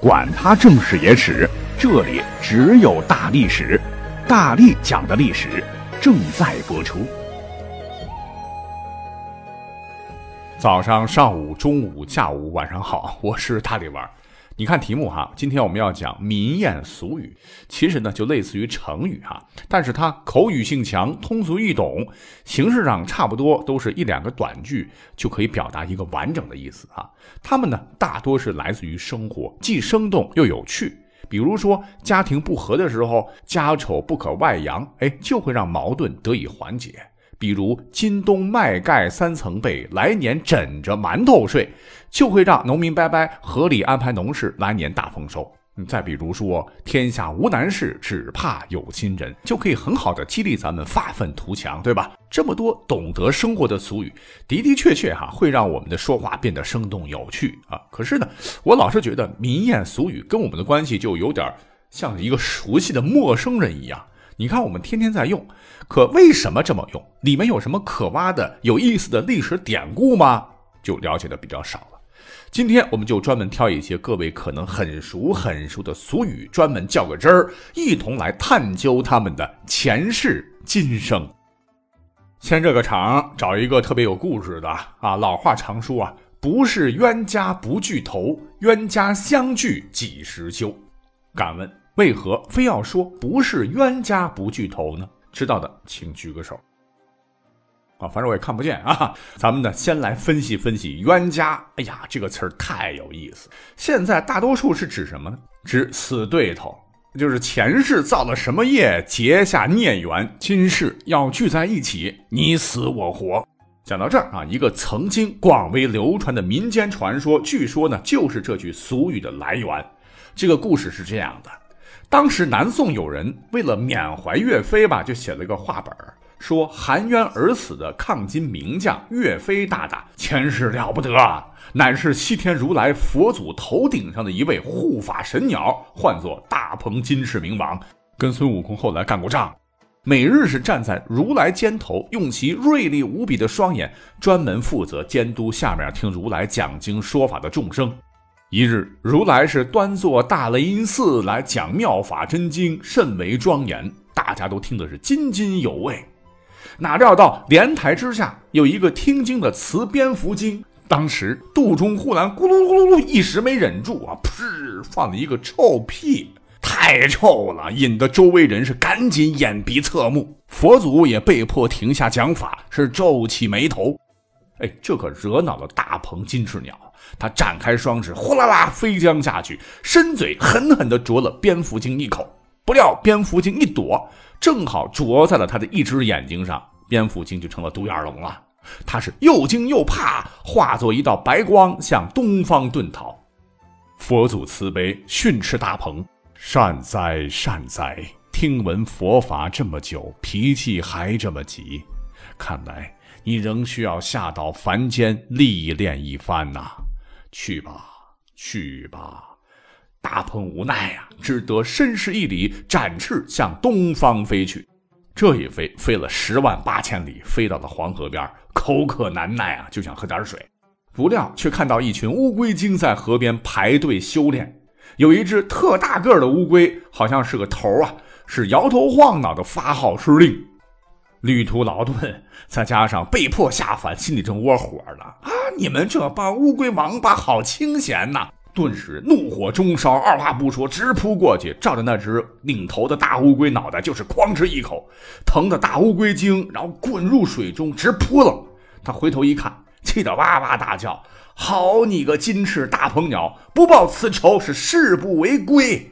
管他正史野史，这里只有大历史，大力讲的历史正在播出。早上、上午、中午、下午、晚上好，我是大力丸。你看题目哈，今天我们要讲民谚俗语，其实呢就类似于成语哈，但是它口语性强，通俗易懂，形式上差不多都是一两个短句就可以表达一个完整的意思哈。它们呢大多是来自于生活，既生动又有趣。比如说家庭不和的时候，家丑不可外扬，哎，就会让矛盾得以缓解。比如今冬麦盖三层被，来年枕着馒头睡，就会让农民伯伯合理安排农事，来年大丰收。再比如说天下无难事，只怕有心人，就可以很好的激励咱们发愤图强，对吧？这么多懂得生活的俗语，的的确确哈，会让我们的说话变得生动有趣啊。可是呢，我老是觉得民谚俗语跟我们的关系就有点像一个熟悉的陌生人一样。你看，我们天天在用，可为什么这么用？里面有什么可挖的、有意思的历史典故吗？就了解的比较少了。今天我们就专门挑一些各位可能很熟很熟的俗语，专门较个真儿，一同来探究他们的前世今生。先这个场，找一个特别有故事的啊。老话常说啊，不是冤家不聚头，冤家相聚几时休？敢问？为何非要说不是冤家不聚头呢？知道的请举个手。啊，反正我也看不见啊。咱们呢，先来分析分析冤家。哎呀，这个词儿太有意思。现在大多数是指什么呢？指死对头，就是前世造了什么业，结下孽缘，今世要聚在一起，你死我活。讲到这儿啊，一个曾经广为流传的民间传说，据说呢，就是这句俗语的来源。这个故事是这样的。当时南宋有人为了缅怀岳飞吧，就写了一个话本说含冤而死的抗金名将岳飞大大前世了不得，乃是西天如来佛祖头顶上的一位护法神鸟，唤作大鹏金翅明王，跟孙悟空后来干过仗，每日是站在如来肩头，用其锐利无比的双眼，专门负责监督下面听如来讲经说法的众生。一日，如来是端坐大雷音寺来讲妙法真经，甚为庄严，大家都听得是津津有味。哪料到莲台之下有一个听经的雌蝙蝠精，当时肚中忽然咕噜咕噜噜，一时没忍住啊，噗，放了一个臭屁，太臭了，引得周围人是赶紧掩鼻侧目，佛祖也被迫停下讲法，是皱起眉头。哎，这可惹恼了大鹏金翅鸟。他展开双翅，呼啦啦飞将下去，伸嘴狠狠地啄了蝙蝠精一口。不料蝙蝠精一躲，正好啄在了他的一只眼睛上，蝙蝠精就成了独眼龙了。他是又惊又怕，化作一道白光向东方遁逃。佛祖慈悲训斥大鹏：“善哉善哉，听闻佛法这么久，脾气还这么急，看来你仍需要下到凡间历练一番呐。”去吧，去吧！大鹏无奈呀，只得深施一礼，展翅向东方飞去。这一飞，飞了十万八千里，飞到了黄河边，口渴难耐啊，就想喝点水。不料却看到一群乌龟精在河边排队修炼，有一只特大个的乌龟，好像是个头啊，是摇头晃脑的发号施令。旅途劳顿，再加上被迫下凡，心里正窝火呢。你们这帮乌龟王八，好清闲呐！顿时怒火中烧，二话不说，直扑过去，照着那只领头的大乌龟脑袋就是哐哧一口，疼的大乌龟精，然后滚入水中，直扑棱。他回头一看，气得哇哇大叫：“好你个金翅大鹏鸟，不报此仇是誓不为归！”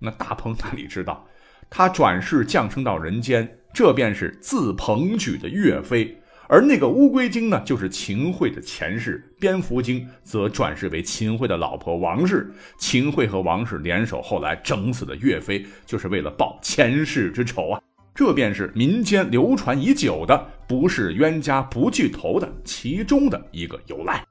那大鹏哪里知道，他转世降生到人间。这便是自鹏举的岳飞，而那个乌龟精呢，就是秦桧的前世。蝙蝠精则转世为秦桧的老婆王氏。秦桧和王氏联手，后来整死的岳飞，就是为了报前世之仇啊！这便是民间流传已久的“不是冤家不聚头”的其中的一个由来。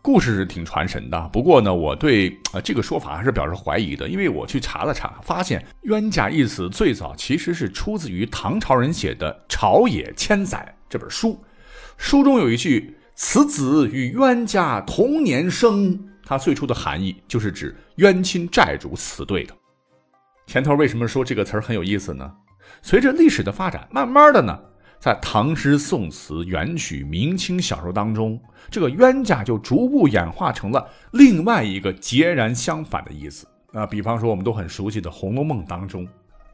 故事是挺传神的，不过呢，我对啊这个说法还是表示怀疑的，因为我去查了查，发现“冤家”一词最早其实是出自于唐朝人写的《朝野千载》这本书，书中有一句“此子与冤家同年生”，它最初的含义就是指冤亲债主死对的。前头为什么说这个词儿很有意思呢？随着历史的发展，慢慢的呢，在唐诗宋词、元曲、明清小说当中，这个冤家就逐步演化成了另外一个截然相反的意思。啊，比方说我们都很熟悉的《红楼梦》当中，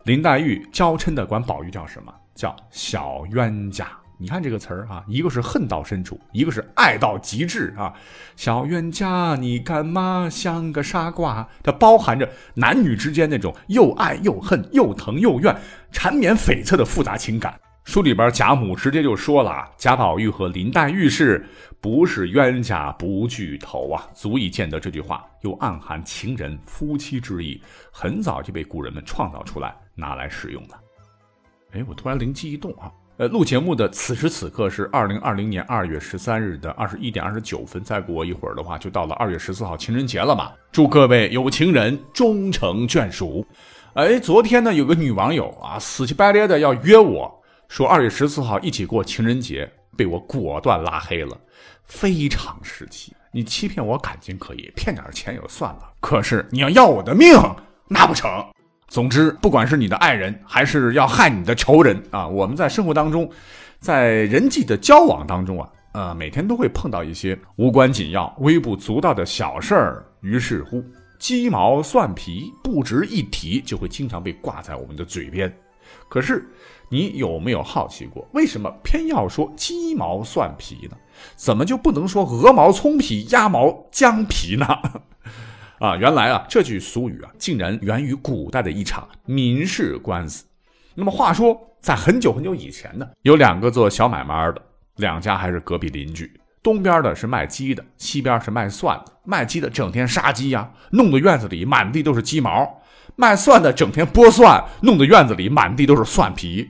林黛玉娇嗔的管宝玉叫什么？叫小冤家。你看这个词儿啊，一个是恨到深处，一个是爱到极致啊。小冤家，你干嘛像个傻瓜？它包含着男女之间那种又爱又恨、又疼又怨、缠绵悱恻的复杂情感。书里边贾母直接就说了，贾宝玉和林黛玉是不是冤家不聚头啊？足以见得这句话又暗含情人夫妻之意，很早就被古人们创造出来拿来使用了。哎，我突然灵机一动啊！呃，录节目的此时此刻是二零二零年二月十三日的二十一点二十九分，再过一会儿的话，就到了二月十四号情人节了嘛。祝各位有情人终成眷属。哎，昨天呢，有个女网友啊，死乞白赖的要约我说二月十四号一起过情人节，被我果断拉黑了，非常时期。你欺骗我感情可以，骗点钱也就算了，可是你要要我的命，那不成。总之，不管是你的爱人，还是要害你的仇人啊，我们在生活当中，在人际的交往当中啊，呃，每天都会碰到一些无关紧要、微不足道的小事儿。于是乎，鸡毛蒜皮不值一提，就会经常被挂在我们的嘴边。可是，你有没有好奇过，为什么偏要说鸡毛蒜皮呢？怎么就不能说鹅毛葱皮、鸭毛姜皮呢？啊，原来啊，这句俗语啊，竟然源于古代的一场民事官司。那么话说，在很久很久以前呢，有两个做小买卖的，两家还是隔壁邻居。东边的是卖鸡的，西边是卖蒜的。卖鸡的整天杀鸡呀，弄得院子里满地都是鸡毛；卖蒜的整天剥蒜，弄得院子里满地都是蒜皮。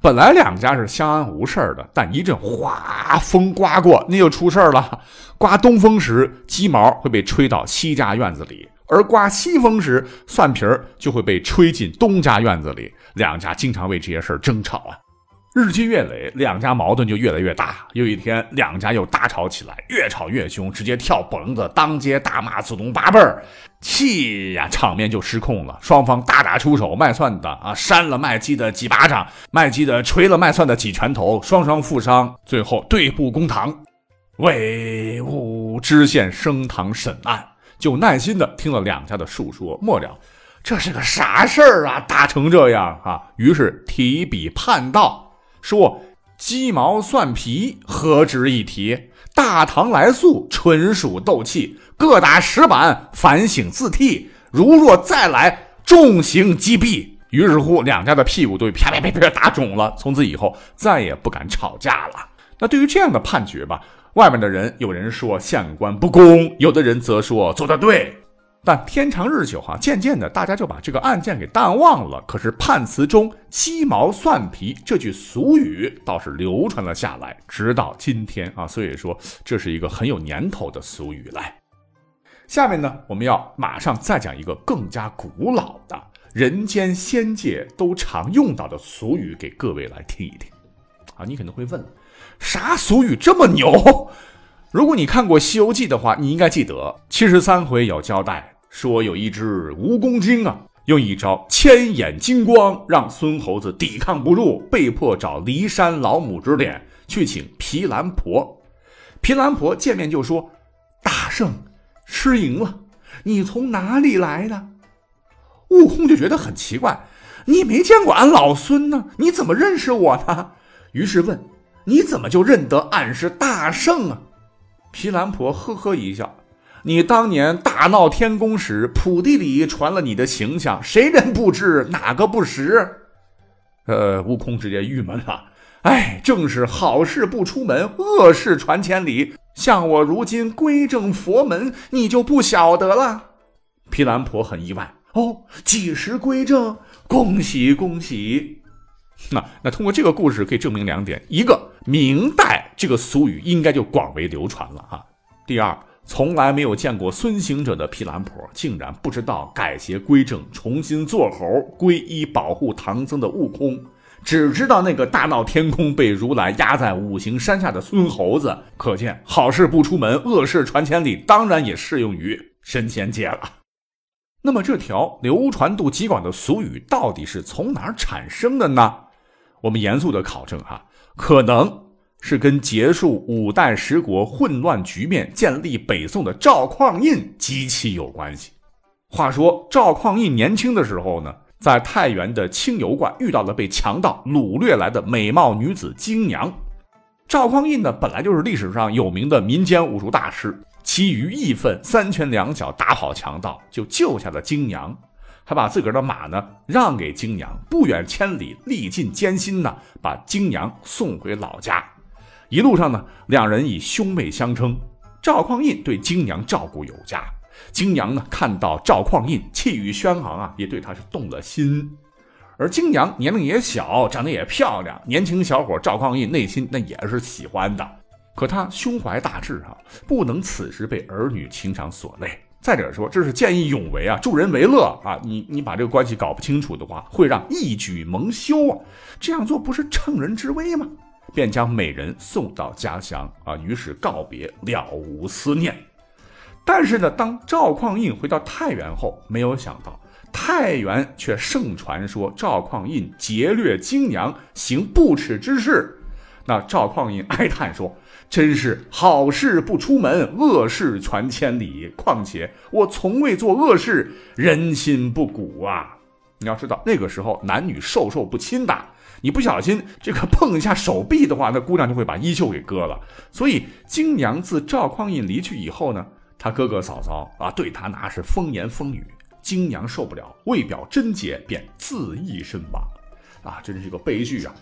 本来两家是相安无事的，但一阵哗风刮过，那就出事了。刮东风时，鸡毛会被吹到西家院子里；而刮西风时，蒜皮儿就会被吹进东家院子里。两家经常为这些事争吵啊。日积月累，两家矛盾就越来越大。有一天，两家又大吵起来，越吵越凶，直接跳棚子，当街大骂祖宗八辈儿，气呀，场面就失控了。双方大打出手，卖蒜的啊扇了卖鸡的几巴掌，卖鸡的捶了卖蒜的几拳头，双双负伤，最后对簿公堂。魏武知县升堂审案，就耐心的听了两家的述说，末了，这是个啥事儿啊？打成这样啊？于是提笔判道。说鸡毛蒜皮何值一提？大唐来素纯属斗气，各打十板，反省自替。如若再来，重刑击毙。于是乎，两家的屁股都啪啪啪啪打肿了，从此以后再也不敢吵架了。那对于这样的判决吧，外面的人有人说县官不公，有的人则说做得对。但天长日久，哈，渐渐的，大家就把这个案件给淡忘了。可是判词中“鸡毛蒜皮”这句俗语倒是流传了下来，直到今天啊。所以说，这是一个很有年头的俗语。来，下面呢，我们要马上再讲一个更加古老的人间仙界都常用到的俗语，给各位来听一听。啊，你可能会问，啥俗语这么牛？如果你看过《西游记》的话，你应该记得七十三回有交代。说有一只蜈蚣精啊，用一招千眼金光，让孙猴子抵抗不住，被迫找骊山老母指点去请毗蓝婆。毗蓝婆见面就说：“大圣，失迎了，你从哪里来的？”悟空就觉得很奇怪：“你没见过俺老孙呢，你怎么认识我呢？”于是问：“你怎么就认得俺是大圣啊？”毗蓝婆呵呵一笑。你当年大闹天宫时，普地里传了你的形象，谁人不知，哪个不识？呃，悟空直接郁闷了。哎，正是好事不出门，恶事传千里。像我如今归正佛门，你就不晓得了。毗蓝婆很意外。哦，几时归正？恭喜恭喜！那那通过这个故事可以证明两点：一个，明代这个俗语应该就广为流传了哈；第二。从来没有见过孙行者的毗蓝婆，竟然不知道改邪归正、重新做猴、皈依保护唐僧的悟空，只知道那个大闹天宫被如来压在五行山下的孙猴子。可见好事不出门，恶事传千里，当然也适用于神仙界了。那么这条流传度极广的俗语到底是从哪儿产生的呢？我们严肃的考证哈，可能是跟结束五代十国混乱局面、建立北宋的赵匡胤极其有关系。话说赵匡胤年轻的时候呢？在太原的清油观遇到了被强盗掳掠来的美貌女子金娘。赵匡胤呢，本来就是历史上有名的民间武术大师，其余义愤，三拳两脚打跑强盗，就救下了金娘，还把自个儿的马呢让给金娘，不远千里，历尽艰辛呢，把金娘送回老家。一路上呢，两人以兄妹相称。赵匡胤对金娘照顾有加。金娘呢，看到赵匡胤气宇轩昂啊，也对他是动了心。而金娘年龄也小，长得也漂亮，年轻小伙赵匡胤内心那也是喜欢的。可他胸怀大志啊，不能此时被儿女情长所累。再者说，这是见义勇为啊，助人为乐啊。你你把这个关系搞不清楚的话，会让一举蒙羞啊。这样做不是乘人之危吗？便将美人送到家乡啊，于是告别，了无思念。但是呢，当赵匡胤回到太原后，没有想到太原却盛传说赵匡胤劫掠金娘，行不耻之事。那赵匡胤哀叹说：“真是好事不出门，恶事传千里。况且我从未做恶事，人心不古啊！你要知道，那个时候男女授受不亲的，你不小心这个碰一下手臂的话，那姑娘就会把衣袖给割了。所以金娘自赵匡胤离去以后呢？”他哥哥嫂嫂啊，对他那是风言风语。金娘受不了，为表贞洁，便自缢身亡。啊，真是个悲剧啊！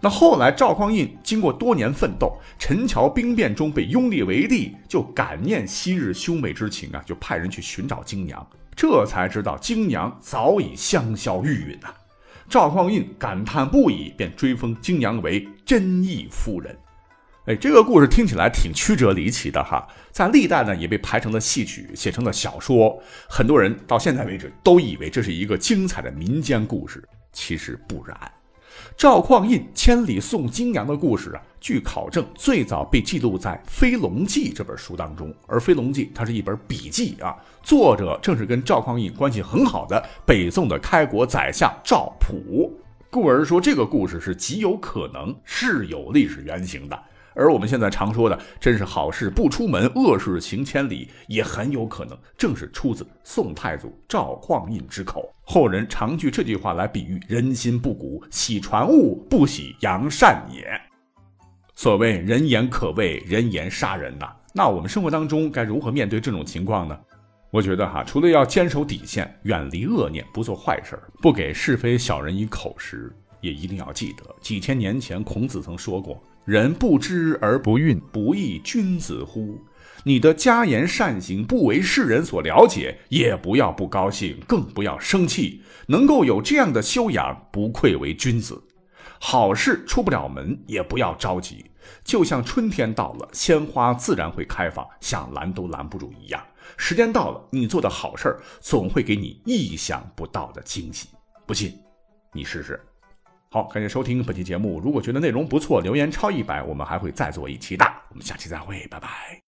那后来赵匡胤经过多年奋斗，陈桥兵变中被拥立为帝，就感念昔日兄妹之情啊，就派人去寻找金娘。这才知道金娘早已香消玉殒啊。赵匡胤感叹不已，便追封金娘为真义夫人。哎，这个故事听起来挺曲折离奇的哈，在历代呢也被排成了戏曲，写成了小说，很多人到现在为止都以为这是一个精彩的民间故事，其实不然。赵匡胤千里送金娘的故事啊，据考证最早被记录在《飞龙记》这本书当中，而《飞龙记》它是一本笔记啊，作者正是跟赵匡胤关系很好的北宋的开国宰相赵普，故而说这个故事是极有可能是有历史原型的。而我们现在常说的“真是好事不出门，恶事行千里”，也很有可能正是出自宋太祖赵匡胤之口。后人常据这句话来比喻人心不古，喜传物，不喜扬善也。所谓“人言可畏，人言杀人”呐。那我们生活当中该如何面对这种情况呢？我觉得哈，除了要坚守底线，远离恶念，不做坏事，不给是非小人以口实，也一定要记得，几千年前孔子曾说过。人不知而不愠，不亦君子乎？你的家言善行不为世人所了解，也不要不高兴，更不要生气。能够有这样的修养，不愧为君子。好事出不了门，也不要着急。就像春天到了，鲜花自然会开放，想拦都拦不住一样。时间到了，你做的好事总会给你意想不到的惊喜。不信，你试试。好，感谢收听本期节目。如果觉得内容不错，留言超一百，我们还会再做一期的。我们下期再会，拜拜。